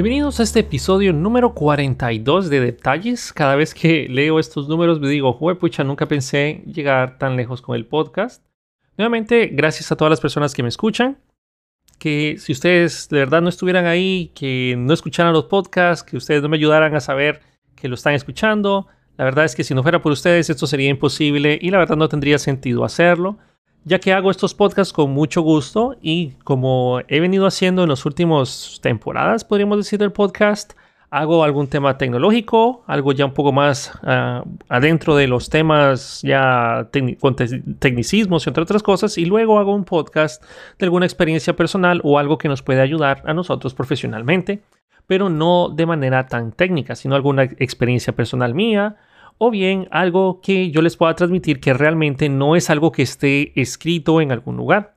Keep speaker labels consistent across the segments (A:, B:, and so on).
A: Bienvenidos a este episodio número 42 de Detalles. Cada vez que leo estos números me digo, pucha, nunca pensé llegar tan lejos con el podcast. Nuevamente, gracias a todas las personas que me escuchan. Que si ustedes de verdad no estuvieran ahí, que no escucharan los podcasts, que ustedes no me ayudaran a saber que lo están escuchando, la verdad es que si no fuera por ustedes esto sería imposible y la verdad no tendría sentido hacerlo ya que hago estos podcasts con mucho gusto y como he venido haciendo en las últimas temporadas, podríamos decir, del podcast, hago algún tema tecnológico, algo ya un poco más ah, adentro de los temas ya con tecnicismos y entre otras cosas, y luego hago un podcast de alguna experiencia personal o algo que nos puede ayudar a nosotros profesionalmente, pero no de manera tan técnica, sino alguna experiencia personal mía o bien algo que yo les pueda transmitir que realmente no es algo que esté escrito en algún lugar.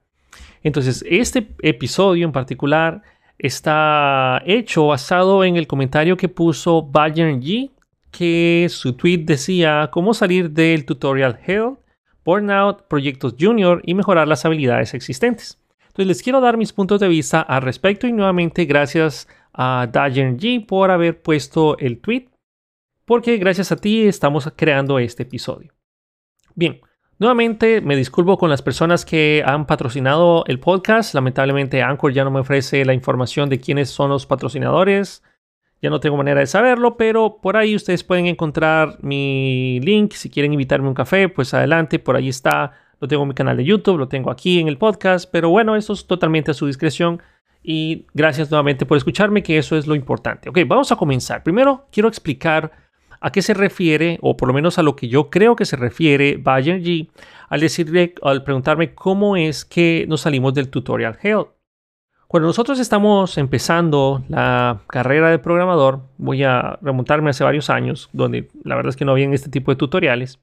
A: Entonces, este episodio en particular está hecho basado en el comentario que puso Bayern G, que su tweet decía cómo salir del tutorial Hell, Burnout, Proyectos Junior y mejorar las habilidades existentes. Entonces les quiero dar mis puntos de vista al respecto y nuevamente gracias a Dajen G por haber puesto el tweet porque gracias a ti estamos creando este episodio. Bien, nuevamente me disculpo con las personas que han patrocinado el podcast. Lamentablemente Anchor ya no me ofrece la información de quiénes son los patrocinadores. Ya no tengo manera de saberlo, pero por ahí ustedes pueden encontrar mi link. Si quieren invitarme un café, pues adelante, por ahí está. Lo tengo en mi canal de YouTube, lo tengo aquí en el podcast, pero bueno, eso es totalmente a su discreción. Y gracias nuevamente por escucharme, que eso es lo importante. Ok, vamos a comenzar. Primero quiero explicar ¿A qué se refiere, o por lo menos a lo que yo creo que se refiere Bayern G al decirle, al preguntarme cómo es que nos salimos del tutorial Hell? Cuando nosotros estamos empezando la carrera de programador, voy a remontarme hace varios años, donde la verdad es que no había este tipo de tutoriales,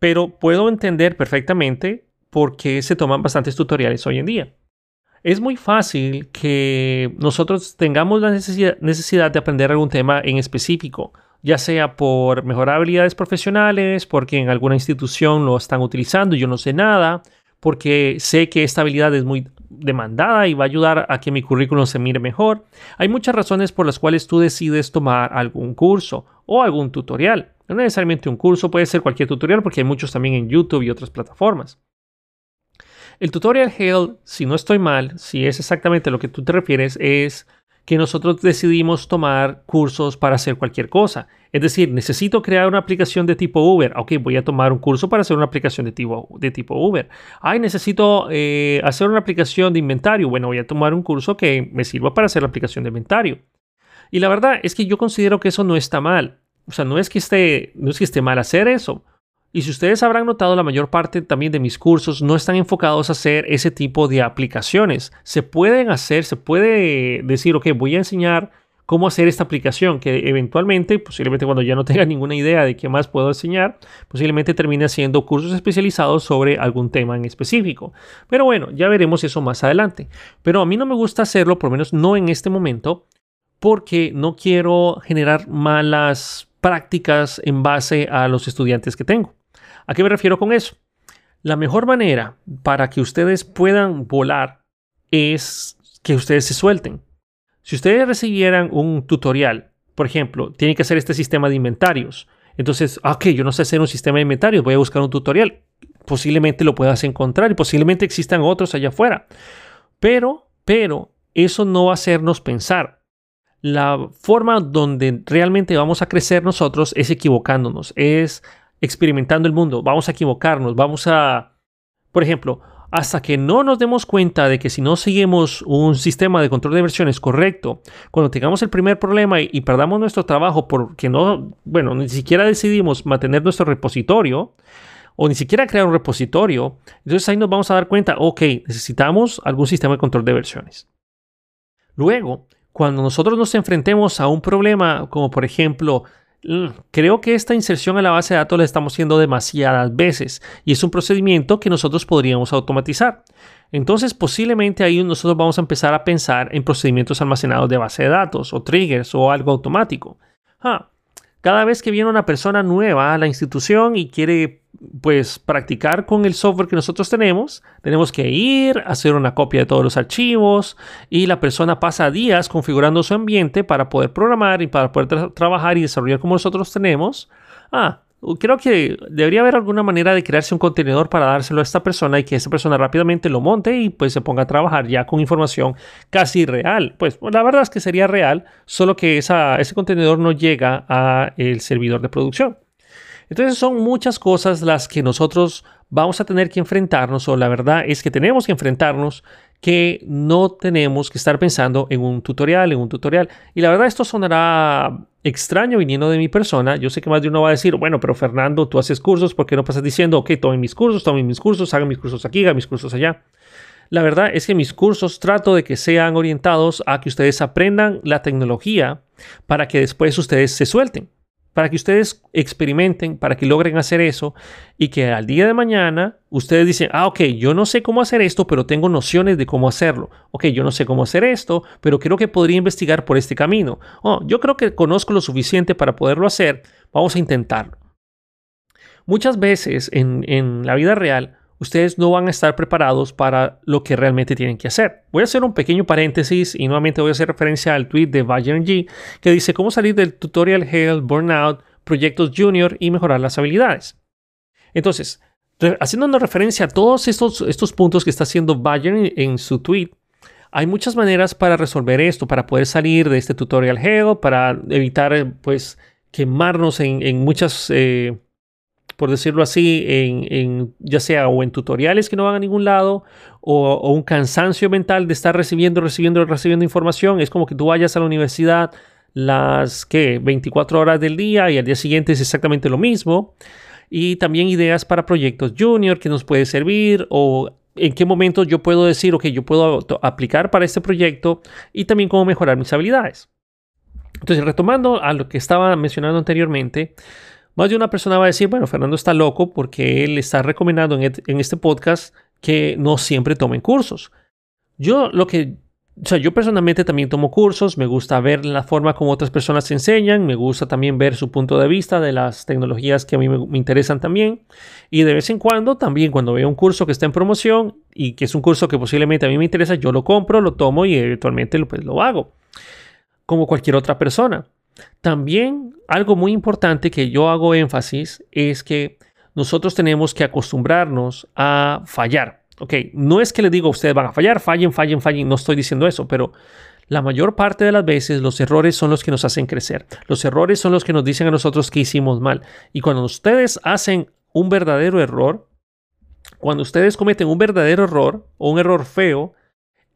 A: pero puedo entender perfectamente por qué se toman bastantes tutoriales hoy en día. Es muy fácil que nosotros tengamos la necesidad de aprender algún tema en específico ya sea por mejorar habilidades profesionales, porque en alguna institución lo están utilizando y yo no sé nada, porque sé que esta habilidad es muy demandada y va a ayudar a que mi currículum se mire mejor. Hay muchas razones por las cuales tú decides tomar algún curso o algún tutorial. No necesariamente un curso, puede ser cualquier tutorial porque hay muchos también en YouTube y otras plataformas. El tutorial Hell, si no estoy mal, si es exactamente lo que tú te refieres, es que nosotros decidimos tomar cursos para hacer cualquier cosa. Es decir, necesito crear una aplicación de tipo Uber. Ok, voy a tomar un curso para hacer una aplicación de tipo, de tipo Uber. Ay, necesito eh, hacer una aplicación de inventario. Bueno, voy a tomar un curso que me sirva para hacer la aplicación de inventario. Y la verdad es que yo considero que eso no está mal. O sea, no es que esté, no es que esté mal hacer eso. Y si ustedes habrán notado, la mayor parte también de mis cursos no están enfocados a hacer ese tipo de aplicaciones. Se pueden hacer, se puede decir, ok, voy a enseñar cómo hacer esta aplicación, que eventualmente, posiblemente cuando ya no tenga ninguna idea de qué más puedo enseñar, posiblemente termine haciendo cursos especializados sobre algún tema en específico. Pero bueno, ya veremos eso más adelante. Pero a mí no me gusta hacerlo, por lo menos no en este momento, porque no quiero generar malas prácticas en base a los estudiantes que tengo. ¿A qué me refiero con eso? La mejor manera para que ustedes puedan volar es que ustedes se suelten. Si ustedes recibieran un tutorial, por ejemplo, tienen que hacer este sistema de inventarios. Entonces, ah, ok, yo no sé hacer un sistema de inventarios, voy a buscar un tutorial. Posiblemente lo puedas encontrar y posiblemente existan otros allá afuera. Pero, pero, eso no va a hacernos pensar. La forma donde realmente vamos a crecer nosotros es equivocándonos, es experimentando el mundo, vamos a equivocarnos, vamos a, por ejemplo, hasta que no nos demos cuenta de que si no seguimos un sistema de control de versiones correcto, cuando tengamos el primer problema y, perdamos nuestro trabajo porque no, bueno, ni siquiera decidimos mantener nuestro repositorio o ni siquiera crear un repositorio, entonces ahí nos vamos a dar cuenta, ok, necesitamos algún sistema de control de versiones. Luego, cuando nosotros nos enfrentemos a un problema como por ejemplo creo que esta inserción a la base de datos la estamos haciendo demasiadas veces y es un procedimiento que nosotros podríamos automatizar. Entonces posiblemente ahí nosotros vamos a empezar a pensar en procedimientos almacenados de base de datos o triggers o algo automático. Ah, cada vez que viene una persona nueva a la institución y quiere pues practicar con el software que nosotros tenemos, tenemos que ir, hacer una copia de todos los archivos y la persona pasa días configurando su ambiente para poder programar y para poder trabajar y desarrollar como nosotros tenemos. Ah, creo que debería haber alguna manera de crearse un contenedor para dárselo a esta persona y que esa persona rápidamente lo monte y pues se ponga a trabajar ya con información casi real. Pues la verdad es que sería real, solo que ese contenedor no llega a el servidor de producción. Entonces son muchas cosas las que nosotros vamos a tener que enfrentarnos o la verdad es que tenemos que enfrentarnos que no tenemos que estar pensando en un tutorial, en un tutorial. Y la verdad esto sonará extraño viniendo de mi persona. Yo sé que más de uno va a decir, bueno, pero Fernando, tú haces cursos, ¿por qué no pasas diciendo, ok, tomen mis cursos, tomen mis cursos, hagan mis cursos aquí, hagan mis cursos allá? La verdad es que mis cursos trato de que sean orientados a que ustedes aprendan la tecnología para que después ustedes se suelten para que ustedes experimenten, para que logren hacer eso y que al día de mañana ustedes dicen, ah, ok, yo no sé cómo hacer esto, pero tengo nociones de cómo hacerlo. Ok, yo no sé cómo hacer esto, pero creo que podría investigar por este camino. Oh, yo creo que conozco lo suficiente para poderlo hacer, vamos a intentarlo. Muchas veces en, en la vida real, ustedes no van a estar preparados para lo que realmente tienen que hacer. Voy a hacer un pequeño paréntesis y nuevamente voy a hacer referencia al tweet de Bayern G que dice cómo salir del tutorial Hell, Burnout, proyectos junior y mejorar las habilidades. Entonces, haciendo una referencia a todos estos, estos puntos que está haciendo Bayern en, su tweet, hay muchas maneras para resolver esto, para poder salir de este tutorial Hell, para evitar pues quemarnos en, muchas... Eh, por decirlo así, en, ya sea o en tutoriales que no van a ningún lado o, un cansancio mental de estar recibiendo, recibiendo, recibiendo información. Es como que tú vayas a la universidad las que 24 horas del día y al día siguiente es exactamente lo mismo. Y también ideas para proyectos junior que nos puede servir o en qué momento yo puedo decir, ok, yo puedo aplicar para este proyecto y también cómo mejorar mis habilidades. Entonces, retomando a lo que estaba mencionando anteriormente, más de una persona va a decir, bueno, Fernando está loco porque él está recomendando en, este podcast que no siempre tomen cursos. Yo lo que, o sea, yo personalmente también tomo cursos, me gusta ver la forma como otras personas enseñan, me gusta también ver su punto de vista de las tecnologías que a mí me, me interesan también. Y de vez en cuando, también cuando veo un curso que está en promoción y que es un curso que posiblemente a mí me interesa, yo lo compro, lo tomo y eventualmente pues, lo hago. Como cualquier otra persona. También algo muy importante que yo hago énfasis es que nosotros tenemos que acostumbrarnos a fallar. Ok, no es que les digo a ustedes van a fallar, fallen, fallen, fallen, no estoy diciendo eso, pero la mayor parte de las veces los errores son los que nos hacen crecer. Los errores son los que nos dicen a nosotros que hicimos mal. Y cuando ustedes hacen un verdadero error, cuando ustedes cometen un verdadero error o un error feo,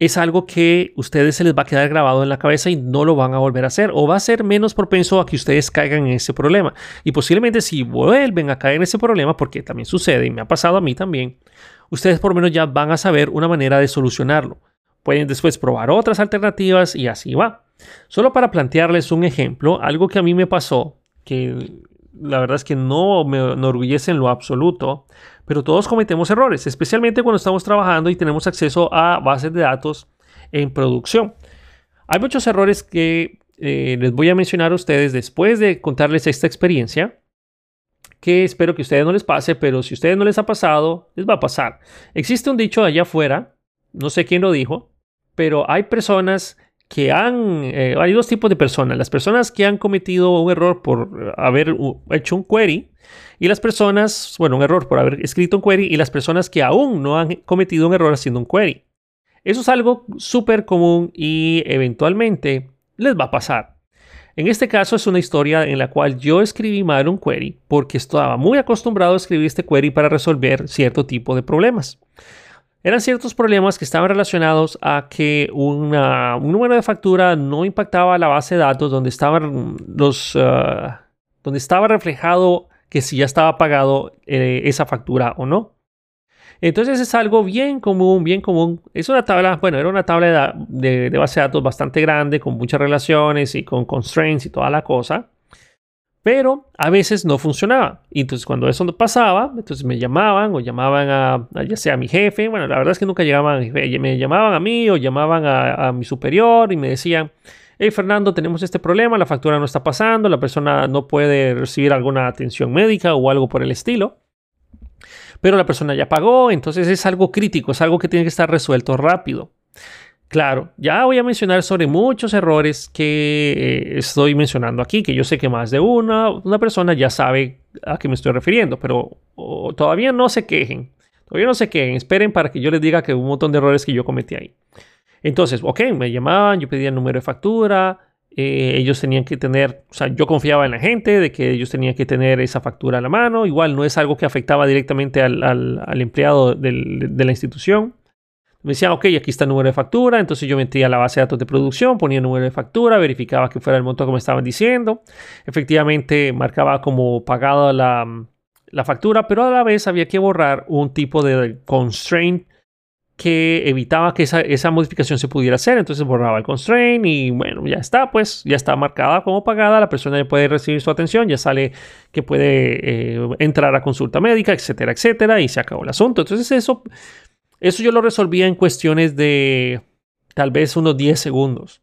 A: es algo que ustedes se les va a quedar grabado en la cabeza y no lo van a volver a hacer o va a ser menos propenso a que ustedes caigan en ese problema. Y posiblemente si vuelven a caer en ese problema, porque también sucede y me ha pasado a mí también, ustedes por lo menos ya van a saber una manera de solucionarlo. Pueden después probar otras alternativas y así va. Solo para plantearles un ejemplo, algo que a mí me pasó, que la verdad es que no me enorgullece en lo absoluto, pero todos cometemos errores, especialmente cuando estamos trabajando y tenemos acceso a bases de datos en producción. Hay muchos errores que eh, les voy a mencionar a ustedes después de contarles esta experiencia, que espero que a ustedes no les pase, pero si a ustedes no les ha pasado, les va a pasar. Existe un dicho allá afuera, no sé quién lo dijo, pero hay personas que han, eh, hay dos tipos de personas, las personas que han cometido un error por haber hecho un query y las personas, bueno, un error por haber escrito un query y las personas que aún no han cometido un error haciendo un query. Eso es algo súper común y eventualmente les va a pasar. En este caso es una historia en la cual yo escribí mal un query porque estaba muy acostumbrado a escribir este query para resolver cierto tipo de problemas. Eran ciertos problemas que estaban relacionados a que un número de factura no impactaba la base de datos donde, estaban los, ah, donde estaba reflejado que si ya estaba pagado eh, esa factura o no. Entonces es algo bien común, bien común. Es una tabla, bueno, era una tabla de base de datos bastante grande, con muchas relaciones y con constraints y toda la cosa pero a veces no funcionaba. Y entonces cuando eso pasaba, entonces me llamaban o llamaban a, ya sea a mi jefe, bueno, la verdad es que nunca llegaban me llamaban a mí o llamaban a, mi superior y me decían, hey Fernando, tenemos este problema, la factura no está pasando, la persona no puede recibir alguna atención médica o algo por el estilo. Pero la persona ya pagó, entonces es algo crítico, es algo que tiene que estar resuelto rápido. Claro, ya voy a mencionar sobre muchos errores que eh, estoy mencionando aquí, que yo sé que más de una, una persona ya sabe a qué me estoy refiriendo, pero todavía no se quejen. Todavía no se quejen, esperen para que yo les diga que hubo un montón de errores que yo cometí ahí. Entonces, ok, me llamaban, yo pedía el número de factura, eh, ellos tenían que tener, o sea, yo confiaba en la gente de que ellos tenían que tener esa factura a la mano. Igual no es algo que afectaba directamente al, empleado de la institución. Me decían, ok, aquí está el número de factura. Entonces yo metía la base de datos de producción, ponía el número de factura, verificaba que fuera el monto como estaban diciendo. Efectivamente, marcaba como pagada la, la factura, pero a la vez había que borrar un tipo de constraint que evitaba que esa, modificación se pudiera hacer. Entonces borraba el constraint y bueno, ya está, pues ya está marcada como pagada. La persona ya puede recibir su atención, ya sale que puede eh, entrar a consulta médica, etcétera, etcétera, y se acabó el asunto. Entonces eso, eso yo lo resolvía en cuestiones de tal vez unos 10 segundos.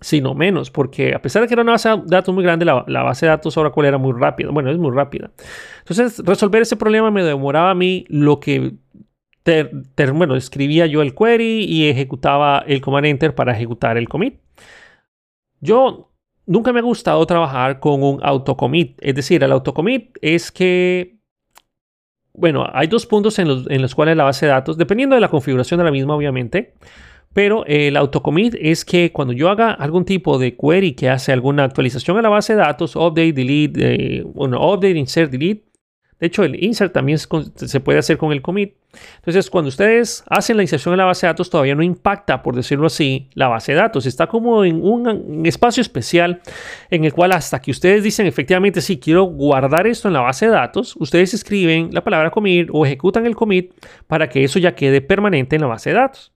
A: Si no menos, porque a pesar de que era una base de datos muy grande, la, la base de datos Oracle era muy rápida. Bueno, es muy rápida. Entonces, resolver ese problema me demoraba a mí lo que bueno, escribía yo el query y ejecutaba el command enter para ejecutar el commit. Yo nunca me ha gustado trabajar con un autocommit. Es decir, el autocommit es que, bueno, hay dos puntos en los, en los cuales la base de datos, dependiendo de la configuración de la misma, obviamente, pero el autocommit es que cuando yo haga algún tipo de query que hace alguna actualización a la base de datos, update, delete, eh, bueno, update, insert, delete, de hecho, el insert también se puede hacer con el commit. Entonces, cuando ustedes hacen la inserción en la base de datos, todavía no impacta, por decirlo así, la base de datos. Está como en un espacio especial en el cual hasta que ustedes dicen efectivamente, sí, quiero guardar esto en la base de datos, ustedes escriben la palabra commit o ejecutan el commit para que eso ya quede permanente en la base de datos.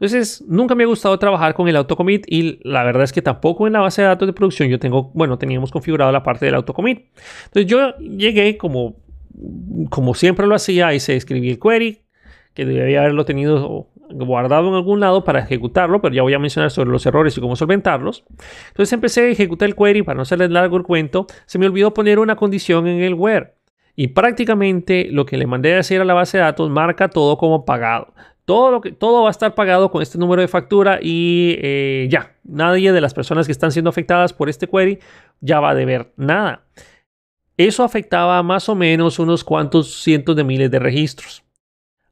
A: Entonces, nunca me ha gustado trabajar con el autocommit y la verdad es que tampoco en la base de datos de producción yo tengo, bueno, teníamos configurado la parte del autocommit. Entonces, yo llegué como, como siempre lo hacía, se escribí el query, que debía haberlo tenido guardado en algún lado para ejecutarlo, pero ya voy a mencionar sobre los errores y cómo solventarlos. Entonces empecé a ejecutar el query para no hacerles largo el cuento. Se me olvidó poner una condición en el where. Y prácticamente lo que le mandé a decir a la base de datos marca todo como pagado. Todo, lo que, todo va a estar pagado con este número de factura y eh, ya, nadie de las personas que están siendo afectadas por este query ya va a deber nada. Eso afectaba más o menos unos cuantos cientos de miles de registros.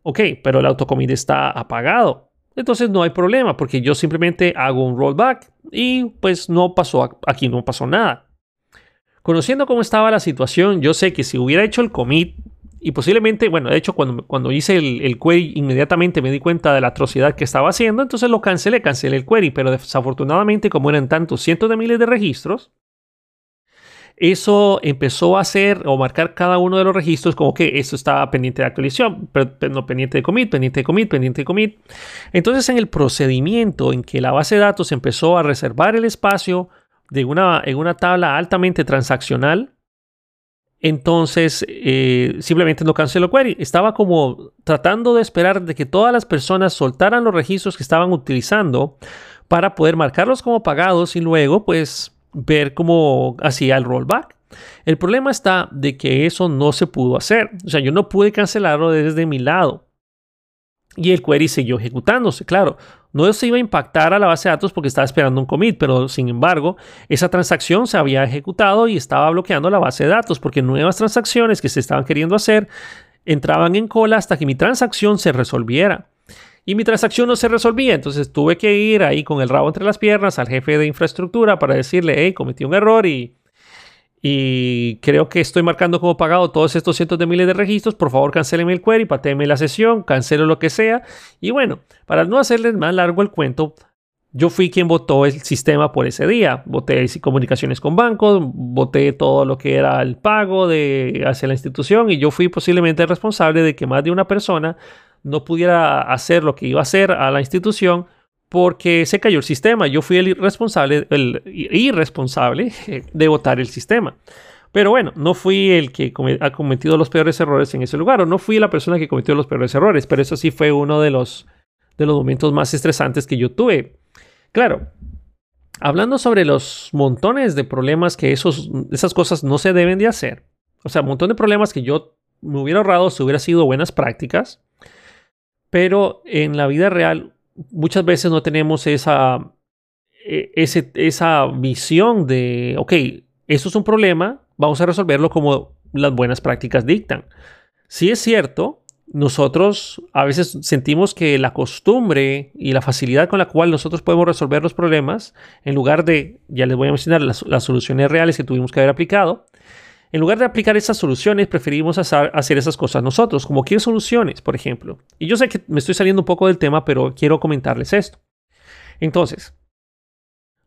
A: Ok, pero el autocommit está apagado. Entonces no hay problema porque yo simplemente hago un rollback y pues no pasó, aquí no pasó nada. Conociendo cómo estaba la situación, yo sé que si hubiera hecho el commit y posiblemente, bueno, de hecho, cuando, cuando hice el, el, query, inmediatamente me di cuenta de la atrocidad que estaba haciendo, entonces lo cancelé, cancelé el query, pero desafortunadamente, como eran tantos cientos de miles de registros, eso empezó a hacer o marcar cada uno de los registros como que esto estaba pendiente de actualización, pero, no pendiente de commit, pendiente de commit, pendiente de commit. Entonces, en el procedimiento en que la base de datos empezó a reservar el espacio de una, en una tabla altamente transaccional, entonces, eh, simplemente no canceló query. Estaba como tratando de esperar de que todas las personas soltaran los registros que estaban utilizando para poder marcarlos como pagados y luego, pues, ver cómo hacía el rollback. El problema está de que eso no se pudo hacer. O sea, yo no pude cancelarlo desde mi lado. Y el query siguió ejecutándose. Claro, no se iba a impactar a la base de datos porque estaba esperando un commit, pero sin embargo, esa transacción se había ejecutado y estaba bloqueando la base de datos porque nuevas transacciones que se estaban queriendo hacer entraban en cola hasta que mi transacción se resolviera. Y mi transacción no se resolvía, entonces tuve que ir ahí con el rabo entre las piernas al jefe de infraestructura para decirle, hey, cometí un error y y creo que estoy marcando como pagado todos estos cientos de miles de registros. Por favor, cancelen el query, patéenme la sesión, cancelo lo que sea. Y bueno, para no hacerles más largo el cuento, yo fui quien votó el sistema por ese día. Voté comunicaciones con bancos, voté todo lo que era el pago de, hacia la institución y yo fui posiblemente el responsable de que más de una persona no pudiera hacer lo que iba a hacer a la institución porque se cayó el sistema. Yo fui el irresponsable, el irresponsable de votar el sistema. Pero bueno, no fui el que ha cometido los peores errores en ese lugar, o no fui la persona que cometió los peores errores, pero eso sí fue uno de los, de los momentos más estresantes que yo tuve. Claro, hablando sobre los montones de problemas que esos, esas cosas no se deben de hacer, o sea, un montón de problemas que yo me hubiera ahorrado si hubiera sido buenas prácticas, pero en la vida real muchas veces no tenemos esa, e, esa visión de, ok, esto es un problema, vamos a resolverlo como las buenas prácticas dictan. Si es cierto, nosotros a veces sentimos que la costumbre y la facilidad con la cual nosotros podemos resolver los problemas, en lugar de, ya les voy a mencionar las, soluciones reales que tuvimos que haber aplicado, en lugar de aplicar esas soluciones, preferimos hacer, esas cosas nosotros, como qué soluciones, por ejemplo. Y yo sé que me estoy saliendo un poco del tema, pero quiero comentarles esto. Entonces,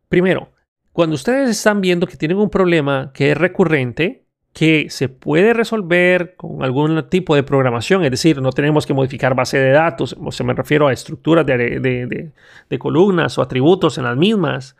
A: primero, cuando ustedes están viendo que tienen un problema que es recurrente, que se puede resolver con algún tipo de programación, es decir, no tenemos que modificar base de datos, o se me refiero a estructuras de, de, columnas o atributos en las mismas,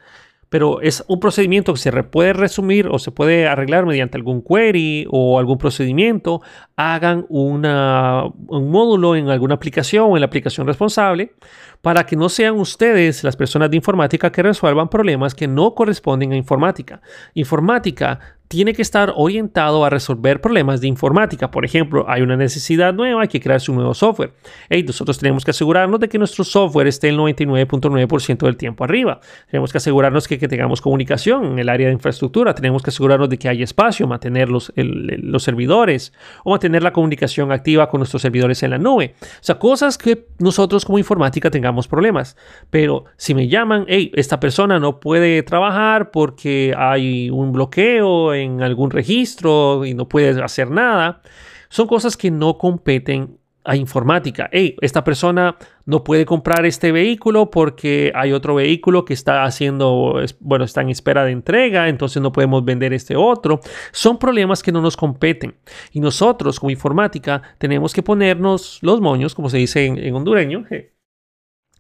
A: pero es un procedimiento que se puede resumir o se puede arreglar mediante algún query o algún procedimiento, hagan una, un módulo en alguna aplicación o en la aplicación responsable para que no sean ustedes las personas de informática que resuelvan problemas que no corresponden a informática. Informática tiene que estar orientado a resolver problemas de informática. Por ejemplo, hay una necesidad nueva, hay que crearse un nuevo software. Hey, nosotros tenemos que asegurarnos de que nuestro software esté el 99.9% del tiempo arriba. Tenemos que asegurarnos que, que, tengamos comunicación en el área de infraestructura. Tenemos que asegurarnos de que hay espacio, mantener los, los servidores o mantener la comunicación activa con nuestros servidores en la nube. O sea, cosas que nosotros como informática tengamos problemas. Pero si me llaman, hey, esta persona no puede trabajar porque hay un bloqueo algún registro y no puedes hacer nada. Son cosas que no competen a informática. Hey, esta persona no puede comprar este vehículo porque hay otro vehículo que está haciendo, bueno, está en espera de entrega, entonces no podemos vender este otro. Son problemas que no nos competen. Y nosotros, como informática, tenemos que ponernos los moños, como se dice en, hondureño.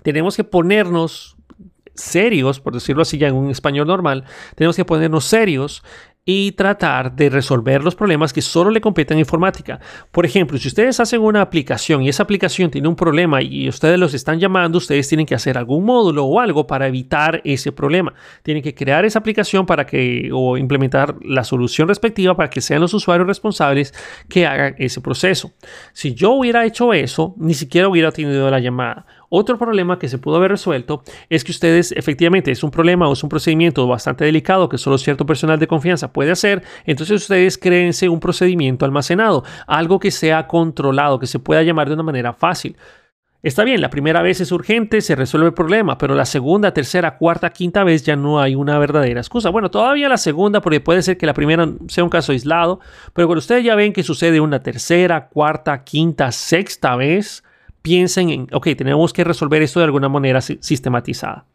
A: Tenemos que ponernos serios, por decirlo así ya en un español normal, tenemos que ponernos serios y tratar de resolver los problemas que solo le competen a informática. Por ejemplo, si ustedes hacen una aplicación y esa aplicación tiene un problema y ustedes los están llamando, ustedes tienen que hacer algún módulo o algo para evitar ese problema. Tienen que crear esa aplicación para que o implementar la solución respectiva para que sean los usuarios responsables que hagan ese proceso. Si yo hubiera hecho eso, ni siquiera hubiera tenido la llamada otro problema que se pudo haber resuelto es que ustedes efectivamente es un problema o es un procedimiento bastante delicado que solo cierto personal de confianza puede hacer, entonces ustedes créense un procedimiento almacenado, algo que sea controlado, que se pueda llamar de una manera fácil. Está bien, la primera vez es urgente, se resuelve el problema, pero la segunda, tercera, cuarta, quinta vez ya no hay una verdadera excusa. Bueno, todavía la segunda, porque puede ser que la primera sea un caso aislado, pero cuando ustedes ya ven que sucede una tercera, cuarta, quinta, sexta vez, piensen en, ok, tenemos que resolver esto de alguna manera sistematizada.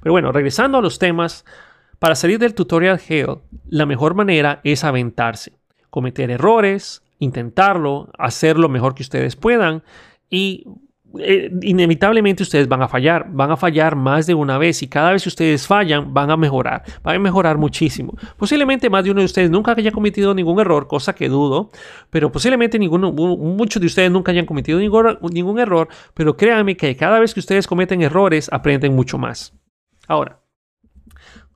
A: Pero bueno, regresando a los temas, para salir del tutorial Geo, la mejor manera es aventarse, cometer errores, intentarlo, hacer lo mejor que ustedes puedan y eh, inevitablemente ustedes van a fallar, van a fallar más de una vez y cada vez que ustedes fallan van a mejorar, van a mejorar muchísimo. Posiblemente más de uno de ustedes nunca haya cometido ningún error, cosa que dudo, pero posiblemente ninguno, muchos de ustedes nunca hayan cometido ningún, error, pero créanme que cada vez que ustedes cometen errores aprenden mucho más. Ahora,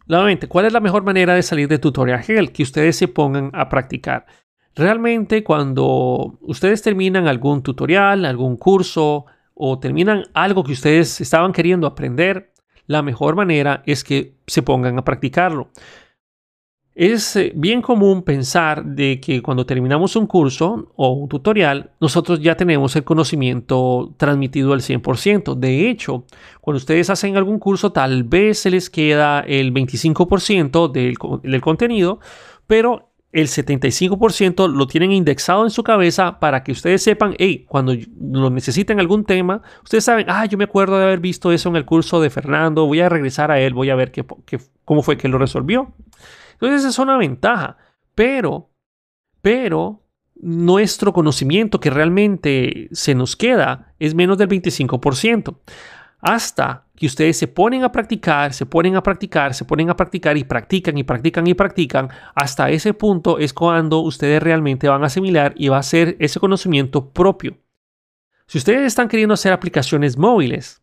A: nuevamente, ¿cuál es la mejor manera de salir de tutorial? Que ustedes se pongan a practicar. Realmente cuando ustedes terminan algún tutorial, algún curso, o terminan algo que ustedes estaban queriendo aprender, la mejor manera es que se pongan a practicarlo. Es eh, bien común pensar de que cuando terminamos un curso o un tutorial, nosotros ya tenemos el conocimiento transmitido al 100%. De hecho, cuando ustedes hacen algún curso, tal vez se les queda el 25% del, del contenido, pero el 75% lo tienen indexado en su cabeza para que ustedes sepan, hey, cuando lo necesiten algún tema, ustedes saben, ah, yo me acuerdo de haber visto eso en el curso de Fernando, voy a regresar a él, voy a ver qué, cómo fue que lo resolvió. Entonces, esa es una ventaja, pero, pero nuestro conocimiento que realmente se nos queda es menos del 25% hasta que ustedes se ponen a practicar, se ponen a practicar, se ponen a practicar y practican y practican y practican, hasta ese punto es cuando ustedes realmente van a asimilar y va a ser ese conocimiento propio. Si ustedes están queriendo hacer aplicaciones móviles,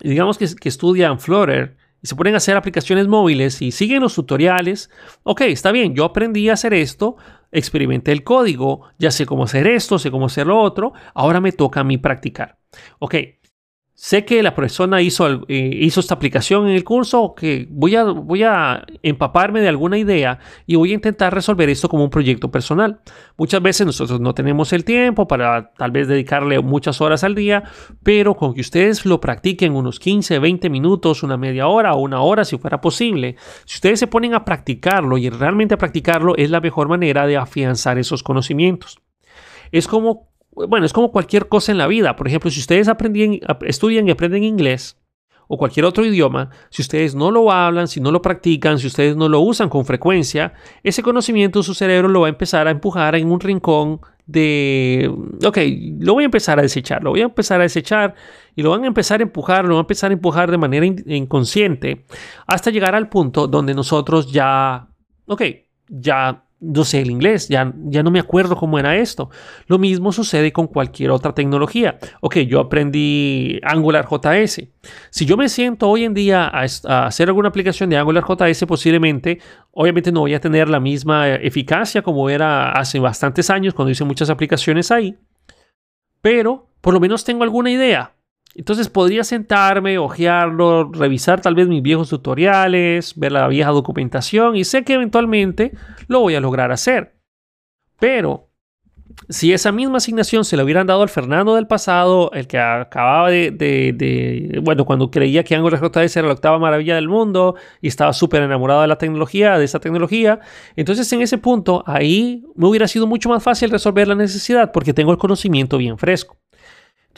A: digamos que, que estudian Flutter y se ponen a hacer aplicaciones móviles y siguen los tutoriales, ok, está bien, yo aprendí a hacer esto, experimenté el código, ya sé cómo hacer esto, sé cómo hacer lo otro, ahora me toca a mí practicar. Ok, sé que la persona hizo, eh, hizo esta aplicación en el curso, que voy a, voy a empaparme de alguna idea y voy a intentar resolver esto como un proyecto personal. Muchas veces nosotros no tenemos el tiempo para tal vez dedicarle muchas horas al día, pero con que ustedes lo practiquen unos 15, 20 minutos, una media hora o una hora si fuera posible, si ustedes se ponen a practicarlo y realmente a practicarlo es la mejor manera de afianzar esos conocimientos. Es como bueno, es como cualquier cosa en la vida. Por ejemplo, si ustedes estudian y aprenden inglés o cualquier otro idioma, si ustedes no lo hablan, si no lo practican, si ustedes no lo usan con frecuencia, ese conocimiento su cerebro lo va a empezar a empujar en un rincón de, ok, lo voy a empezar a desechar, lo voy a empezar a desechar y lo van a empezar a empujar, lo van a empezar a empujar de manera inconsciente hasta llegar al punto donde nosotros ya, ok, ya no sé el inglés, ya, ya no me acuerdo cómo era esto. Lo mismo sucede con cualquier otra tecnología. Ok, yo aprendí Angular JS. Si yo me siento hoy en día a, hacer alguna aplicación de Angular JS, posiblemente, obviamente no voy a tener la misma eficacia como era hace bastantes años cuando hice muchas aplicaciones ahí, pero por lo menos tengo alguna idea. Entonces podría sentarme, ojearlo, revisar tal vez mis viejos tutoriales, ver la vieja documentación y sé que eventualmente lo voy a lograr hacer. Pero si esa misma asignación se la hubieran dado al Fernando del pasado, el que acababa de, bueno, cuando creía que Angular JS era la octava maravilla del mundo y estaba súper enamorado de la tecnología, de esa tecnología, entonces en ese punto ahí me hubiera sido mucho más fácil resolver la necesidad porque tengo el conocimiento bien fresco.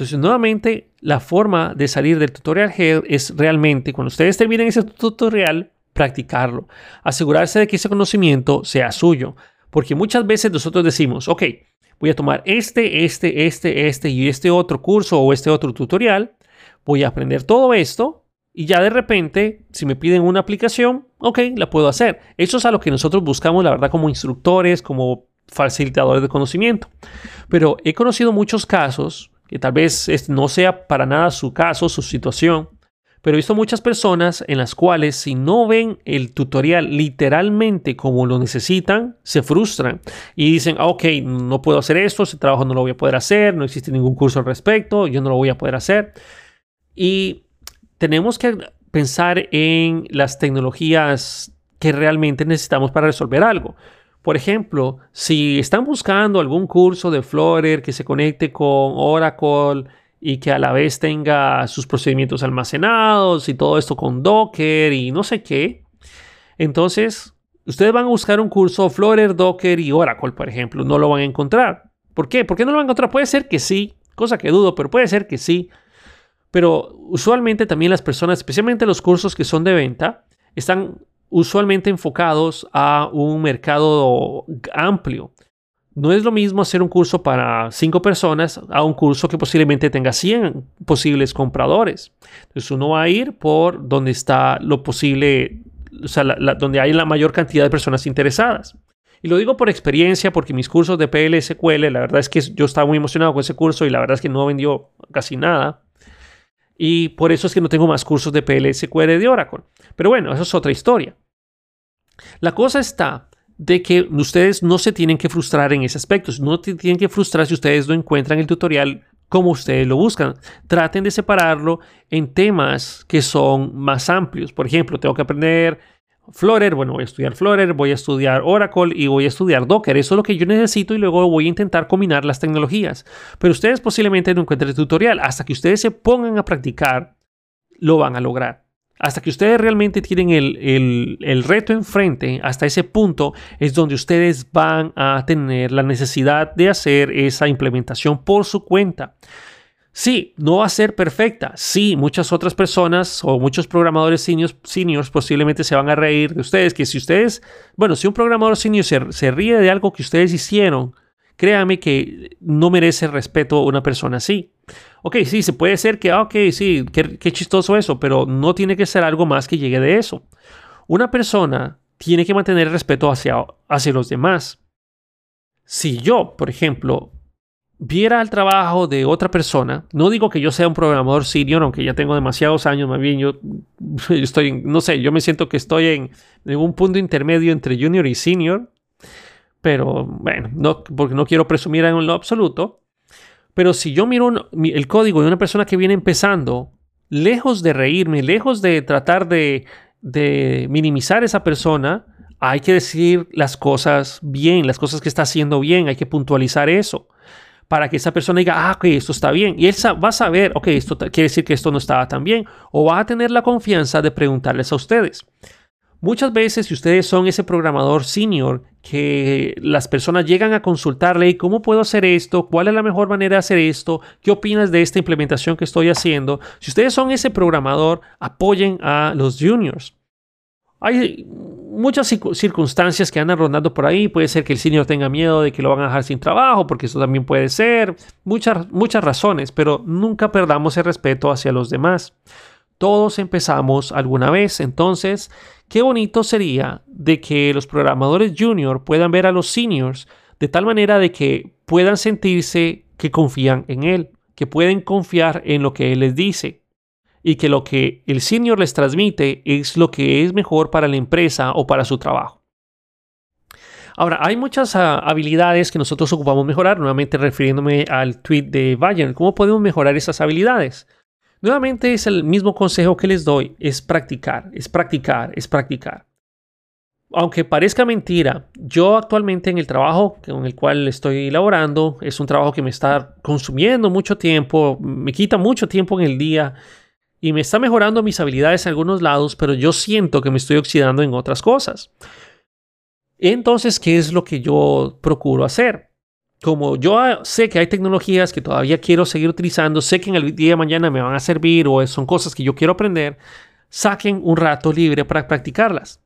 A: Entonces, nuevamente, la forma de salir del tutorial head es realmente, cuando ustedes terminen ese tutorial, practicarlo. Asegurarse de que ese conocimiento sea suyo. Porque muchas veces nosotros decimos, ok, voy a tomar este, este, este, este y este otro curso o este otro tutorial. Voy a aprender todo esto y ya de repente, si me piden una aplicación, ok, la puedo hacer. Eso es a lo que nosotros buscamos, la verdad, como instructores, como facilitadores de conocimiento. Pero he conocido muchos casos que tal vez no sea para nada su caso, su situación, pero he visto muchas personas en las cuales si no ven el tutorial literalmente como lo necesitan, se frustran y dicen, ah, ok, no puedo hacer esto, ese trabajo no lo voy a poder hacer, no existe ningún curso al respecto, yo no lo voy a poder hacer. Y tenemos que pensar en las tecnologías que realmente necesitamos para resolver algo. Por ejemplo, si están buscando algún curso de Flutter que se conecte con Oracle y que a la vez tenga sus procedimientos almacenados y todo esto con Docker y no sé qué, entonces ustedes van a buscar un curso Flutter, Docker y Oracle, por ejemplo. No lo van a encontrar. ¿Por qué? ¿Por qué no lo van a encontrar? Puede ser que sí, cosa que dudo, pero puede ser que sí. Pero usualmente también las personas, especialmente los cursos que son de venta, están usualmente enfocados a un mercado amplio. No es lo mismo hacer un curso para cinco personas a un curso que posiblemente tenga 100 posibles compradores. Entonces uno va a ir por donde está lo posible, o sea, donde hay la mayor cantidad de personas interesadas. Y lo digo por experiencia, porque mis cursos de PLSQL, la verdad es que yo estaba muy emocionado con ese curso y la verdad es que no vendió casi nada. Y por eso es que no tengo más cursos de PLSQL de Oracle. Pero bueno, eso es otra historia. La cosa está de que ustedes no se tienen que frustrar en ese aspecto. No tienen que frustrar si ustedes no encuentran el tutorial como ustedes lo buscan. Traten de separarlo en temas que son más amplios. Por ejemplo, tengo que aprender Flutter, bueno, voy a estudiar Flutter, voy a estudiar Oracle y voy a estudiar Docker. Eso es lo que yo necesito y luego voy a intentar combinar las tecnologías. Pero ustedes posiblemente no encuentren el tutorial. Hasta que ustedes se pongan a practicar, lo van a lograr. Hasta que ustedes realmente tienen el, el, reto enfrente, hasta ese punto es donde ustedes van a tener la necesidad de hacer esa implementación por su cuenta. Sí, no va a ser perfecta. Sí, muchas otras personas o muchos programadores seniors, posiblemente se van a reír de ustedes. Que si ustedes, bueno, si un programador senior se, ríe de algo que ustedes hicieron, créame que no merece respeto una persona así. Ok, sí, se puede ser que, ah, ok, sí, qué, chistoso eso, pero no tiene que ser algo más que llegue de eso. Una persona tiene que mantener respeto hacia, hacia los demás. Si yo, por ejemplo, viera el trabajo de otra persona, no digo que yo sea un programador senior, aunque ya tengo demasiados años, más bien yo estoy, no sé, yo me siento que estoy en, un punto intermedio entre junior y senior, pero bueno, no, porque no quiero presumir en lo absoluto. Pero si yo miro el código de una persona que viene empezando, lejos de reírme, lejos de tratar de, minimizar a esa persona, hay que decir las cosas bien, las cosas que está haciendo bien, hay que puntualizar eso para que esa persona diga, ah, ok, esto está bien. Y él va a saber, ok, esto quiere decir que esto no estaba tan bien. O va a tener la confianza de preguntarles a ustedes. Muchas veces, si ustedes son ese programador senior que las personas llegan a consultarle, ¿cómo puedo hacer esto? ¿Cuál es la mejor manera de hacer esto? ¿Qué opinas de esta implementación que estoy haciendo? Si ustedes son ese programador, apoyen a los juniors. Hay muchas circunstancias que andan rondando por ahí. Puede ser que el senior tenga miedo de que lo van a dejar sin trabajo, porque eso también puede ser. Muchas, muchas razones, pero nunca perdamos el respeto hacia los demás. Todos empezamos alguna vez, entonces, qué bonito sería de que los programadores junior puedan ver a los seniors de tal manera de que puedan sentirse que confían en él, que pueden confiar en lo que él les dice y que lo que el senior les transmite es lo que es mejor para la empresa o para su trabajo. Ahora, hay muchas ah, habilidades que nosotros ocupamos mejorar, nuevamente refiriéndome al tweet de Bayern. ¿Cómo podemos mejorar esas habilidades? Nuevamente es el mismo consejo que les doy, es practicar, es practicar, es practicar. Aunque parezca mentira, yo actualmente en el trabajo con el cual estoy laborando, es un trabajo que me está consumiendo mucho tiempo, me quita mucho tiempo en el día y me está mejorando mis habilidades en algunos lados, pero yo siento que me estoy oxidando en otras cosas. Entonces, ¿qué es lo que yo procuro hacer? Como yo ah, sé que hay tecnologías que todavía quiero seguir utilizando, sé que en el día de mañana me van a servir o son cosas que yo quiero aprender, saquen un rato libre para practicarlas.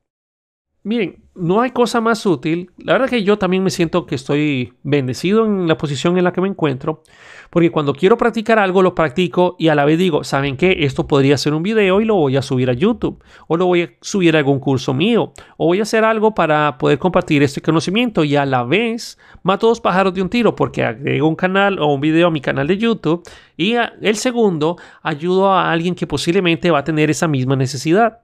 A: Miren, no hay cosa más útil. La verdad que yo también me siento que estoy bendecido en la posición en la que me encuentro, porque cuando quiero practicar algo lo practico y a la vez digo, ¿saben qué? Esto podría ser un video y lo voy a subir a YouTube, o lo voy a subir a algún curso mío, o voy a hacer algo para poder compartir este conocimiento y a la vez mato dos pájaros de un tiro, porque agrego un canal o un video a mi canal de YouTube y el segundo ayudo a alguien que posiblemente va a tener esa misma necesidad.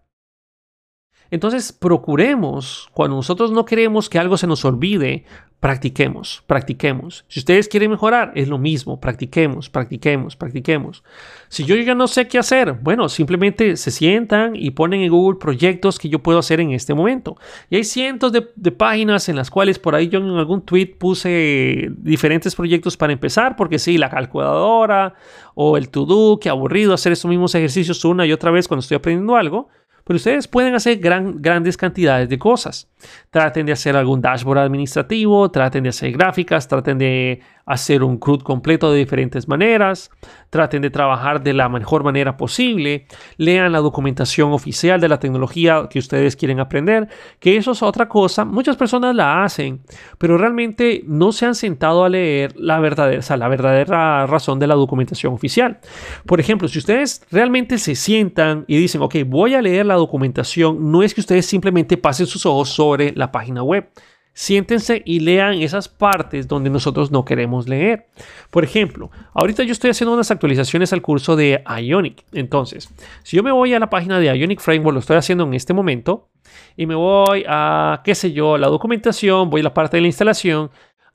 A: Entonces, procuremos, cuando nosotros no queremos que algo se nos olvide, practiquemos, practiquemos. Si ustedes quieren mejorar, es lo mismo, practiquemos, practiquemos, practiquemos. Si yo ya no sé qué hacer, bueno, simplemente se sientan y ponen en Google proyectos que yo puedo hacer en este momento. Y hay cientos de, páginas en las cuales por ahí yo en algún tweet puse diferentes proyectos para empezar, porque sí, la calculadora o el to-do, qué aburrido hacer esos mismos ejercicios una y otra vez cuando estoy aprendiendo algo. Pero ustedes pueden hacer gran, grandes cantidades de cosas. Traten de hacer algún dashboard administrativo, traten de hacer gráficas, traten de hacer un CRUD completo de diferentes maneras, traten de trabajar de la mejor manera posible, lean la documentación oficial de la tecnología que ustedes quieren aprender, que eso es otra cosa, muchas personas la hacen, pero realmente no se han sentado a leer la verdadera, la verdadera razón de la documentación oficial. Por ejemplo, si ustedes realmente se sientan y dicen, ok, voy a leer la documentación, no es que ustedes simplemente pasen sus ojos sobre la página web siéntense y lean esas partes donde nosotros no queremos leer. Por ejemplo, ahorita yo estoy haciendo unas actualizaciones al curso de Ionic. Entonces, si yo me voy a la página de Ionic Framework, lo estoy haciendo en este momento, y me voy a, qué sé yo, la documentación, voy a la parte de la instalación,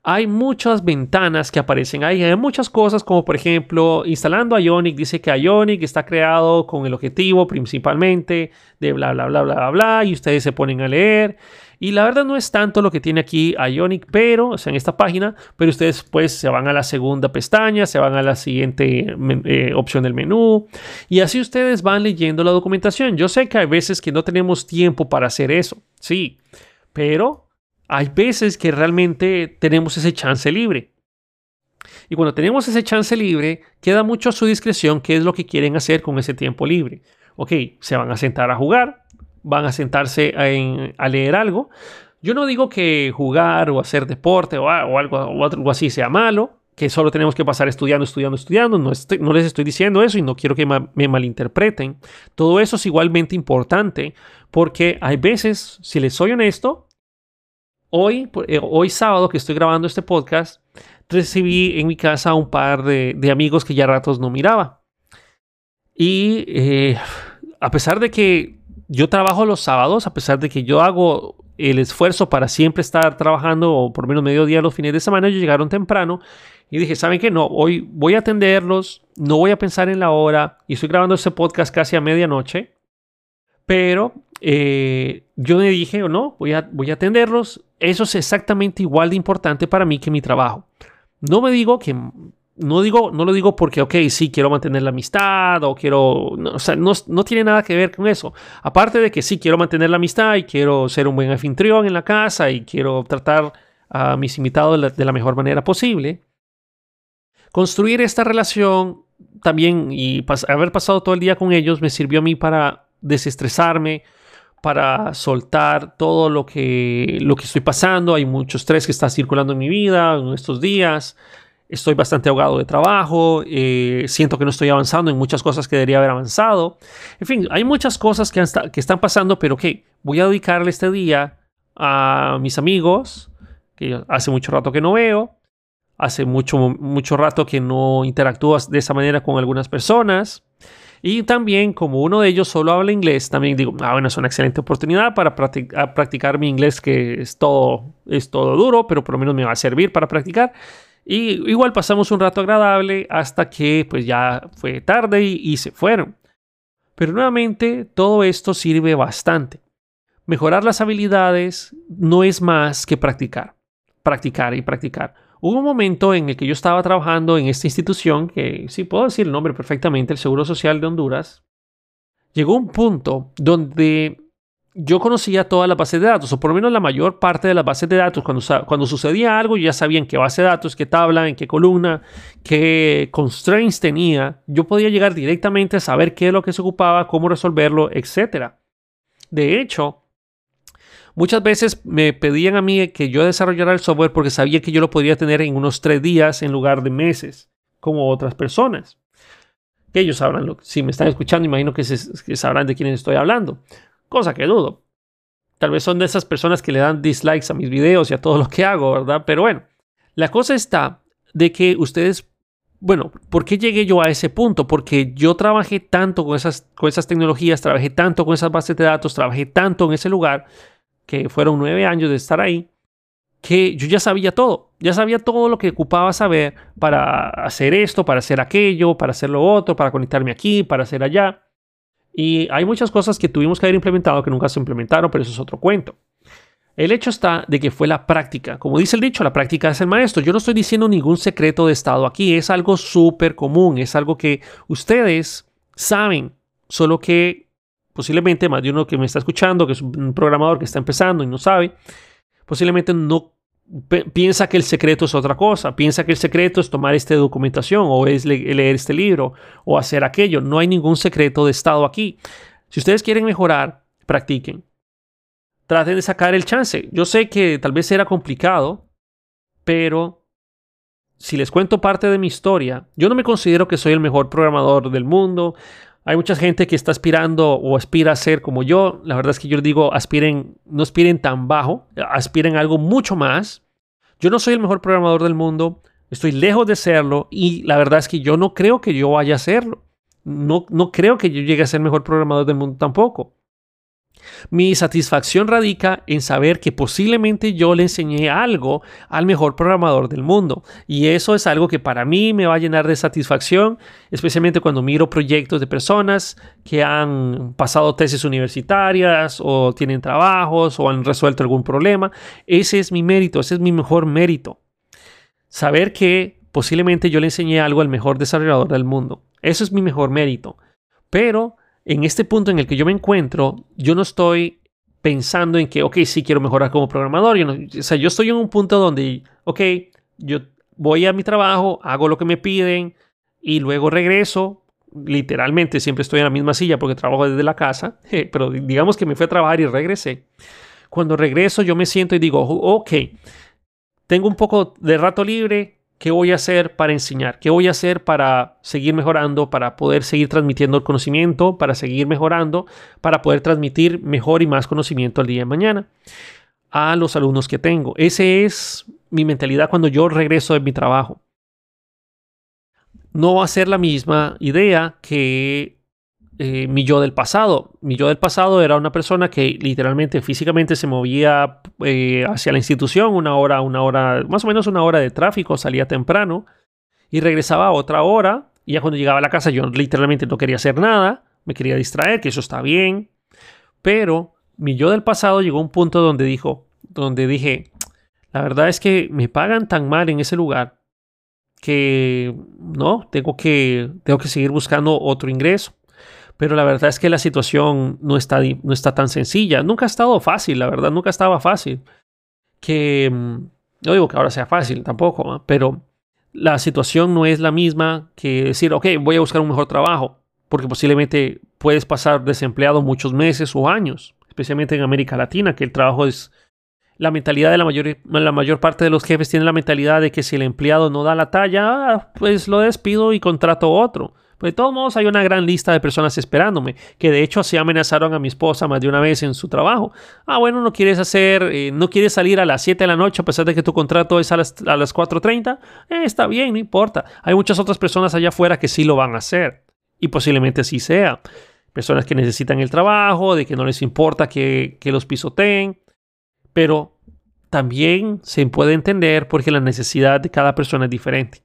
A: hay muchas ventanas que aparecen ahí. Hay muchas cosas como por ejemplo instalando Ionic. Dice que Ionic está creado con el objetivo principalmente de bla bla bla bla bla bla y ustedes se ponen a leer. Y la verdad no es tanto lo que tiene aquí Ionic, pero, o sea, en esta página, pero ustedes pues se van a la segunda pestaña, se van a la siguiente eh, opción del menú y así ustedes van leyendo la documentación. Yo sé que hay veces que no tenemos tiempo para hacer eso, sí, pero hay veces que realmente tenemos ese chance libre. Y cuando tenemos ese chance libre, queda mucho a su discreción qué es lo que quieren hacer con ese tiempo libre. Ok, se van a sentar a jugar, van a sentarse a leer algo. Yo no digo que jugar o hacer deporte o, algo, o algo así sea malo, que solo tenemos que pasar estudiando, estudiando, estudiando. No, no, les estoy diciendo eso y no quiero que me malinterpreten. Todo eso es igualmente importante porque hay veces, si les soy honesto, hoy, eh, hoy sábado que estoy grabando este podcast, recibí en mi casa a un par de, amigos que ya ratos no miraba. Y eh, a pesar de que yo trabajo los sábados, a pesar de que yo hago el esfuerzo para siempre estar trabajando o por menos medio día los fines de semana, ellos llegaron temprano y dije, ¿saben qué? No, hoy voy a atenderlos, no voy a pensar en la hora y estoy grabando este podcast casi a medianoche, pero eh, yo me dije, no, voy a, voy a atenderlos, eso es exactamente igual de importante para mí que mi trabajo. No me digo que no digo, no lo digo porque, ok, sí, quiero mantener la amistad o quiero, no, o sea, no, no, tiene nada que ver con eso. Aparte de que sí, quiero mantener la amistad y quiero ser un buen anfitrión en la casa y quiero tratar a mis invitados de la, mejor manera posible. Construir esta relación también y haber pasado todo el día con ellos me sirvió a mí para desestresarme, para soltar todo lo que, lo que estoy pasando. Hay mucho estrés que está circulando en mi vida en estos días estoy bastante ahogado de trabajo, eh, siento que no estoy avanzando en muchas cosas que debería haber avanzado. En fin, hay muchas cosas que, que están pasando, pero que voy a dedicarle este día a mis amigos, que hace mucho rato que no veo, hace mucho, mucho rato que no interactúo de esa manera con algunas personas. Y también, como uno de ellos solo habla inglés, también digo, ah, bueno, es una excelente oportunidad para practicar, practicar mi inglés, que es todo, es todo duro, pero por lo menos me va a servir para practicar. Y igual pasamos un rato agradable hasta que pues ya fue tarde y, se fueron. Pero nuevamente todo esto sirve bastante. Mejorar las habilidades no es más que practicar, practicar y practicar. Hubo un momento en el que yo estaba trabajando en esta institución, que sí puedo decir el nombre perfectamente, el Seguro Social de Honduras. Llegó un punto donde yo conocía todas las bases de datos, o por lo menos la mayor parte de las bases de datos. Cuando, cuando sucedía algo, ya sabía en qué base de datos, qué tabla, en qué columna, qué constraints tenía. Yo podía llegar directamente a saber qué es lo que se ocupaba, cómo resolverlo, etc. De hecho, muchas veces me pedían a mí que yo desarrollara el software porque sabía que yo lo podría tener en unos tres días en lugar de meses, como otras personas. Que ellos sabrán, lo, si me están escuchando, imagino que, que sabrán de quiénes estoy hablando cosa que dudo. Tal vez son de esas personas que le dan dislikes a mis videos y a todo lo que hago, ¿verdad? Pero bueno, la cosa está de que ustedes, bueno, ¿por qué llegué yo a ese punto? Porque yo trabajé tanto con esas, con esas tecnologías, trabajé tanto con esas bases de datos, trabajé tanto en ese lugar, que fueron nueve años de estar ahí, que yo ya sabía todo, ya sabía todo lo que ocupaba saber para hacer esto, para hacer aquello, para hacer lo otro, para conectarme aquí, para hacer allá. Y hay muchas cosas que tuvimos que haber implementado que nunca se implementaron, pero eso es otro cuento. El hecho está de que fue la práctica. Como dice el dicho, la práctica es el maestro. Yo no estoy diciendo ningún secreto de estado aquí. Es algo súper común. Es algo que ustedes saben. Solo que posiblemente más de uno que me está escuchando, que es un programador que está empezando y no sabe, posiblemente no piensa que el secreto es otra cosa, piensa que el secreto es tomar esta documentación o es leer este libro o hacer aquello. No hay ningún secreto de estado aquí. Si ustedes quieren mejorar, practiquen. Traten de sacar el chance. Yo sé que tal vez era complicado, pero si les cuento parte de mi historia, yo no me considero que soy el mejor programador del mundo. Hay mucha gente que está aspirando o aspira a ser como yo. La verdad es que yo digo, aspiren, no aspiren tan bajo, aspiren a algo mucho más. Yo no soy el mejor programador del mundo, estoy lejos de serlo y la verdad es que yo no creo que yo vaya a serlo. No, no creo que yo llegue a ser el mejor programador del mundo tampoco. Mi satisfacción radica en saber que posiblemente yo le enseñé algo al mejor programador del mundo. Y eso es algo que para mí me va a llenar de satisfacción, especialmente cuando miro proyectos de personas que han pasado tesis universitarias o tienen trabajos o han resuelto algún problema. Ese es mi mérito, ese es mi mejor mérito. Saber que posiblemente yo le enseñé algo al mejor desarrollador del mundo. Eso es mi mejor mérito. Pero en este punto en el que yo me encuentro, yo no estoy pensando en que, ok, sí quiero mejorar como programador. Yo o sea, yo estoy en un punto donde, ok, yo voy a mi trabajo, hago lo que me piden y luego regreso. Literalmente siempre estoy en la misma silla porque trabajo desde la casa, pero digamos que me fui a trabajar y regresé. Cuando regreso yo me siento y digo, ok, tengo un poco de rato libre, ¿Qué voy a hacer para enseñar? ¿Qué voy a hacer para seguir mejorando, para poder seguir transmitiendo el conocimiento, para seguir mejorando, para poder transmitir mejor y más conocimiento al día de mañana a los alumnos que tengo? Esa es mi mentalidad cuando yo regreso de mi trabajo. No va a ser la misma idea que eh, mi yo del pasado. Mi yo del pasado era una persona que literalmente físicamente se movía eh, hacia la institución una hora, una hora, más o menos una hora de tráfico, salía temprano y regresaba a otra hora. Y ya cuando llegaba a la casa yo literalmente no quería hacer nada, me quería distraer, que eso está bien. Pero mi yo del pasado llegó a un punto donde dijo, donde dije, la verdad es que me pagan tan mal en ese lugar que no, tengo que, tengo que seguir buscando otro ingreso. Pero la verdad es que la situación no está, no está tan sencilla. Nunca ha estado fácil, la verdad, nunca estaba fácil. Que mm, no digo que ahora sea fácil tampoco, pero la situación no es la misma que decir, ok, voy a buscar un mejor trabajo, porque posiblemente puedes pasar desempleado muchos meses o años, especialmente en América Latina, que el trabajo es la mentalidad de la mayor, la mayor parte de los jefes tiene la mentalidad de que si el empleado no da la talla, ah, pues lo despido y contrato otro. Pues de todos modos hay una gran lista de personas esperándome, que de hecho así amenazaron a mi esposa más de una vez en su trabajo. Ah, bueno, no quieres hacer, eh, no quieres salir a las 7 de la noche a pesar de que tu contrato es a las, a las 4.30. Eh, está bien, no importa. Hay muchas otras personas allá afuera que sí lo van a hacer. Y posiblemente sí sea. Personas que necesitan el trabajo, de que no les importa que, que los pisoteen pero también se puede entender porque la necesidad de cada persona es diferente.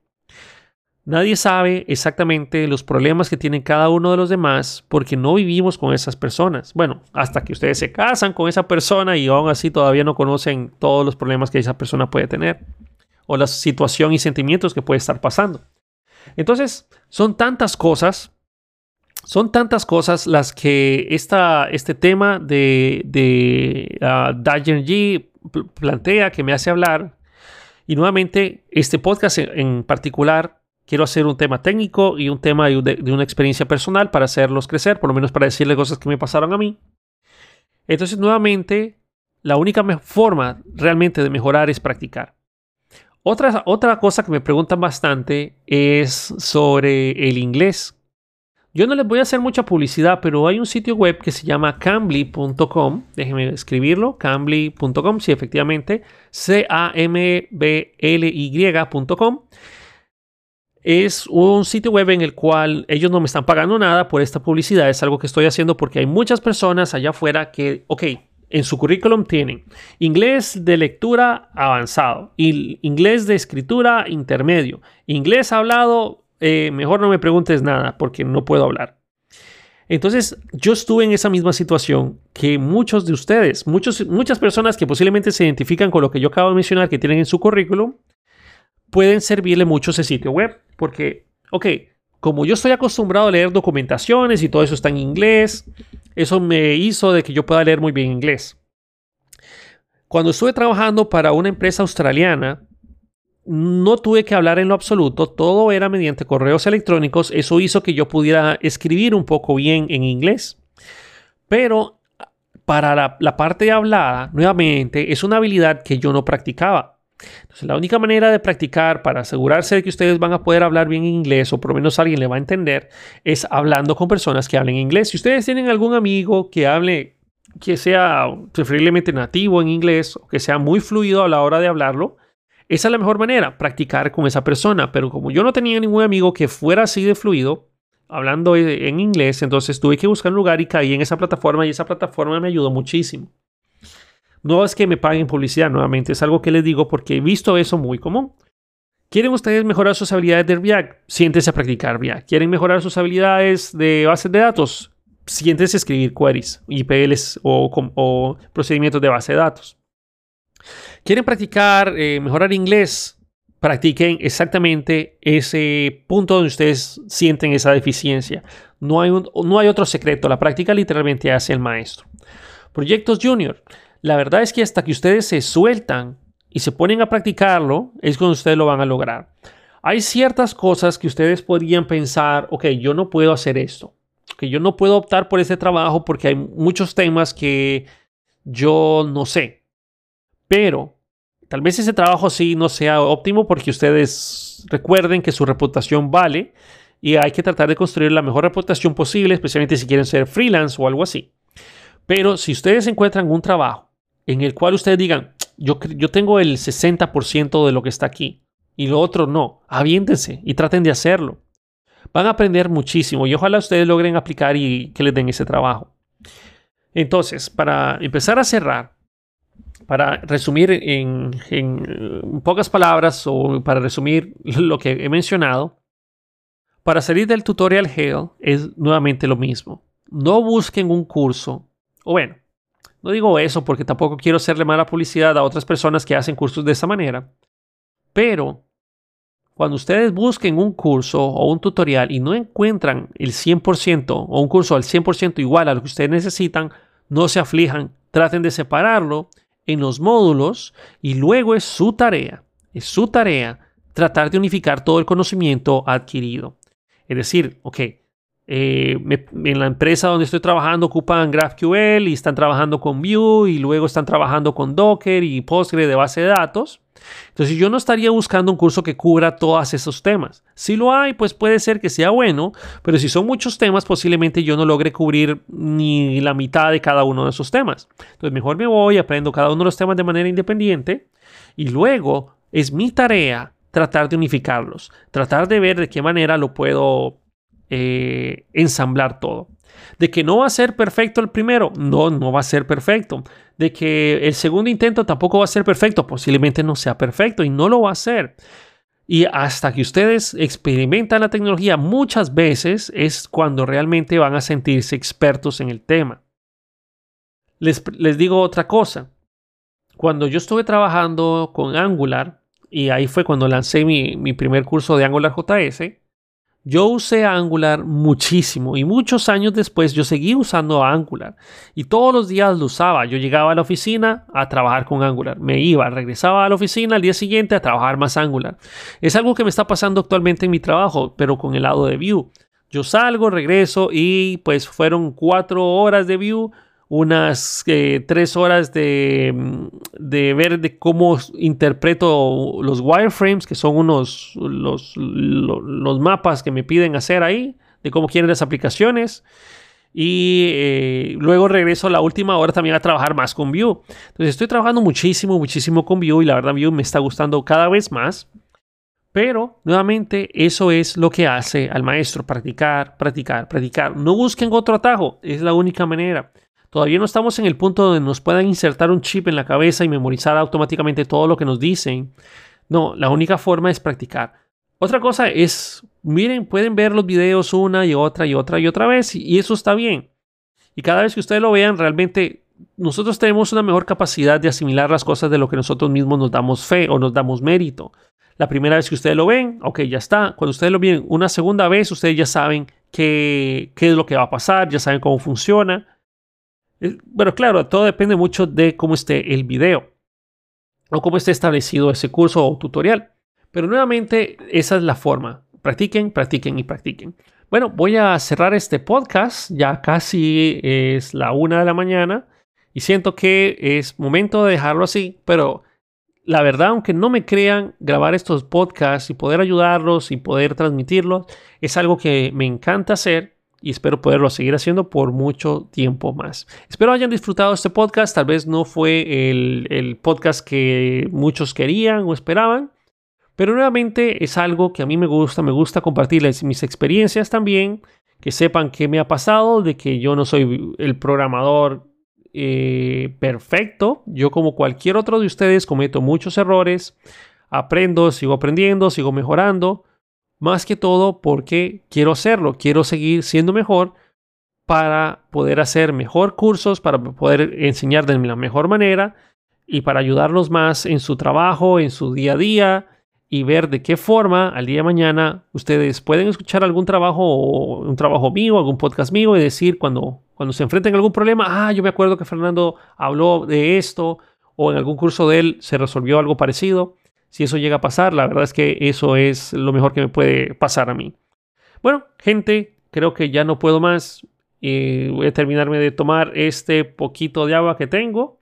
A: Nadie sabe exactamente los problemas que tiene cada uno de los demás porque no vivimos con esas personas. Bueno, hasta que ustedes se casan con esa persona y aún así todavía no conocen todos los problemas que esa persona puede tener o la situación y sentimientos que puede estar pasando. Entonces, son tantas cosas son tantas cosas las que esta, este tema de, de uh, plantea que me hace hablar. Y nuevamente, este podcast en, particular, quiero hacer un tema técnico y un tema de, una experiencia personal para hacerlos crecer, por lo menos para decirle cosas que me pasaron a mí. Entonces, nuevamente, la única forma realmente de mejorar es practicar. Otra, otra cosa que me preguntan bastante es sobre el inglés yo no les voy a hacer mucha publicidad, pero hay un sitio web que se llama cambly.com. Déjenme escribirlo, cambly.com, sí, efectivamente, C-A-M-B-L-Y.com. Es un sitio web en el cual ellos no me están pagando nada por esta publicidad. Es algo que estoy haciendo porque hay muchas personas allá afuera que, ok, en su currículum tienen inglés de lectura avanzado, inglés de escritura intermedio, inglés hablado eh, mejor no me preguntes nada porque no puedo hablar. Entonces, yo estuve en esa misma situación que muchos de ustedes, muchos, muchas personas que posiblemente se identifican con lo que yo acabo de mencionar, que tienen en su currículum, pueden servirle mucho ese sitio web. Porque, ok, como yo estoy acostumbrado a leer documentaciones y todo eso está en inglés, eso me hizo de que yo pueda leer muy bien inglés. Cuando estuve trabajando para una empresa australiana, no tuve que hablar en lo absoluto, todo era mediante correos electrónicos, eso hizo que yo pudiera escribir un poco bien en inglés. Pero para la, parte hablada, nuevamente, es una habilidad que yo no practicaba. La única manera de practicar para asegurarse de que ustedes van a poder hablar bien inglés o por lo menos alguien le va a entender es hablando con personas que hablen inglés. Si ustedes tienen algún amigo que hable, que sea preferiblemente nativo en inglés o que sea muy fluido a la hora de hablarlo, esa es la mejor manera, practicar con esa persona. Pero como yo no tenía ningún amigo que fuera así de fluido, hablando en inglés, entonces tuve que buscar un lugar y caí en esa plataforma y esa plataforma me ayudó muchísimo. No es que me paguen publicidad, nuevamente, es algo que les digo porque he visto eso muy común. ¿Quieren ustedes mejorar sus habilidades de React? Siéntense a practicar React. ¿Quieren mejorar sus habilidades de bases de datos? Siéntense a escribir queries, IPLs o, procedimientos de base de datos. ¿Quieren practicar, eh, mejorar inglés? Practiquen exactamente ese punto donde ustedes sienten esa deficiencia. No hay, no hay otro secreto. La práctica literalmente hace el maestro. Proyectos Junior. La verdad es que hasta que ustedes se sueltan y se ponen a practicarlo, es cuando ustedes lo van a lograr. Hay ciertas cosas que ustedes podrían pensar, ok, yo no puedo hacer esto, que yo no puedo optar por ese trabajo porque hay muchos temas que yo no sé. Pero tal vez ese trabajo sí no sea óptimo porque ustedes recuerden que su reputación vale y hay que tratar de construir la mejor reputación posible, especialmente si quieren ser freelance o algo así. Pero si ustedes encuentran un trabajo en el cual ustedes digan, yo, yo tengo el 60% de lo que está aquí y lo otro no, aviéntense y traten de hacerlo. Van a aprender muchísimo y ojalá ustedes logren aplicar y que les den ese trabajo. Entonces, para empezar a cerrar, para resumir en, pocas palabras o para resumir lo que he mencionado, para salir del tutorial Hell es nuevamente lo mismo. No busquen un curso, o bueno, no digo eso porque tampoco quiero hacerle mala publicidad a otras personas que hacen cursos de esa manera, pero cuando ustedes busquen un curso o un tutorial y no encuentran el 100% o un curso al 100% igual a lo que ustedes necesitan, no se aflijan, traten de separarlo en los módulos y luego es su tarea, es su tarea tratar de unificar todo el conocimiento adquirido. Es decir, ok, eh, en la empresa donde estoy trabajando ocupan GraphQL y están trabajando con Vue y luego están trabajando con Docker y Postgre de base de datos. Entonces yo no estaría buscando un curso que cubra todos esos temas. Si lo hay, pues puede ser que sea bueno, pero si son muchos temas, posiblemente yo no logre cubrir ni la mitad de cada uno de esos temas. Entonces mejor me voy, aprendo cada uno de los temas de manera independiente y luego es mi tarea tratar de unificarlos, tratar de ver de qué manera lo puedo eh, ensamblar todo. De que no va a ser perfecto el primero, no, no va a ser perfecto. De que el segundo intento tampoco va a ser perfecto, posiblemente no sea perfecto y no lo va a ser. Y hasta que ustedes experimentan la tecnología muchas veces es cuando realmente van a sentirse expertos en el tema. Les, les digo otra cosa. Cuando yo estuve trabajando con Angular, y ahí fue cuando lancé mi, mi primer curso de Angular JS, yo usé Angular muchísimo y muchos años después yo seguí usando Angular y todos los días lo usaba. Yo llegaba a la oficina a trabajar con Angular, me iba, regresaba a la oficina al día siguiente a trabajar más Angular. Es algo que me está pasando actualmente en mi trabajo, pero con el lado de Vue. Yo salgo, regreso y pues fueron cuatro horas de Vue unas eh, tres horas de, mm, de, ver de cómo interpreto los wireframes, que son unos los, los, mapas que me piden hacer ahí, de cómo quieren las aplicaciones. Y eh, luego regreso a la última hora también a trabajar más con Vue. Entonces estoy trabajando muchísimo, muchísimo con Vue y la verdad Vue me está gustando cada vez más. Pero nuevamente eso es lo que hace al maestro, practicar, practicar, practicar. No busquen otro atajo, es la única manera. Todavía no estamos en el punto donde nos puedan insertar un chip en la cabeza y memorizar automáticamente todo lo que nos dicen. No, la única forma es practicar. Otra cosa es, miren, pueden ver los videos una y otra y otra y otra vez y eso está bien. Y cada vez que ustedes lo vean, realmente nosotros tenemos una mejor capacidad de asimilar las cosas de lo que nosotros mismos nos damos fe o nos damos mérito. La primera vez que ustedes lo ven, ok, ya está. Cuando ustedes lo ven una segunda vez, ustedes ya saben qué, qué es lo que va a pasar, ya saben cómo funciona. Bueno, claro, todo depende mucho de cómo esté el video o cómo esté establecido ese curso o tutorial. Pero nuevamente, esa es la forma. Practiquen, practiquen y practiquen. Bueno, voy a cerrar este podcast. Ya casi es la una de la mañana y siento que es momento de dejarlo así, pero la verdad, aunque no me crean, grabar estos podcasts y poder ayudarlos y poder transmitirlos es algo que me encanta hacer y espero poderlo seguir haciendo por mucho tiempo más. Espero hayan disfrutado este podcast. Tal vez no fue el, podcast que muchos querían o esperaban, pero nuevamente es algo que a mí me gusta. Me gusta compartirles mis experiencias también, que sepan qué me ha pasado, de que yo no soy el programador eh, perfecto. Yo como cualquier otro de ustedes cometo muchos errores. Aprendo, sigo aprendiendo, sigo mejorando más que todo porque quiero hacerlo, quiero seguir siendo mejor para poder hacer mejor cursos, para poder enseñar de la mejor manera y para ayudarlos más en su trabajo, en su día a día y ver de qué forma al día de mañana ustedes pueden escuchar algún trabajo o un trabajo mío, algún podcast mío y decir cuando, cuando se enfrenten a algún problema, ah, yo me acuerdo que Fernando habló de esto o en algún curso de él se resolvió algo parecido. Si eso llega a pasar, la verdad es que eso es lo mejor que me puede pasar a mí. Bueno, gente, creo que ya no puedo más. y voy a terminarme de tomar este poquito de agua que tengo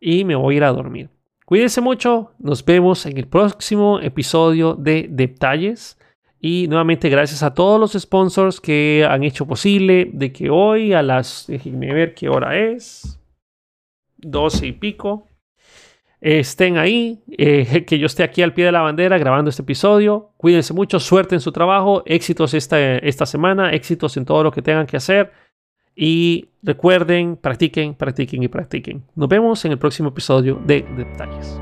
A: y me voy a ir a dormir. Cuídense mucho, nos vemos en el próximo episodio de Detalles. Y nuevamente gracias a todos los sponsors que han hecho posible de que hoy a las, déjenme ver qué hora es, 12 y pico, estén ahí, eh, que yo esté aquí al pie de la bandera grabando este episodio. Cuídense mucho, suerte en su trabajo, éxitos esta, esta semana, éxitos en todo lo que tengan que hacer. Y recuerden, practiquen, practiquen y practiquen. Nos vemos en el próximo episodio de Detalles.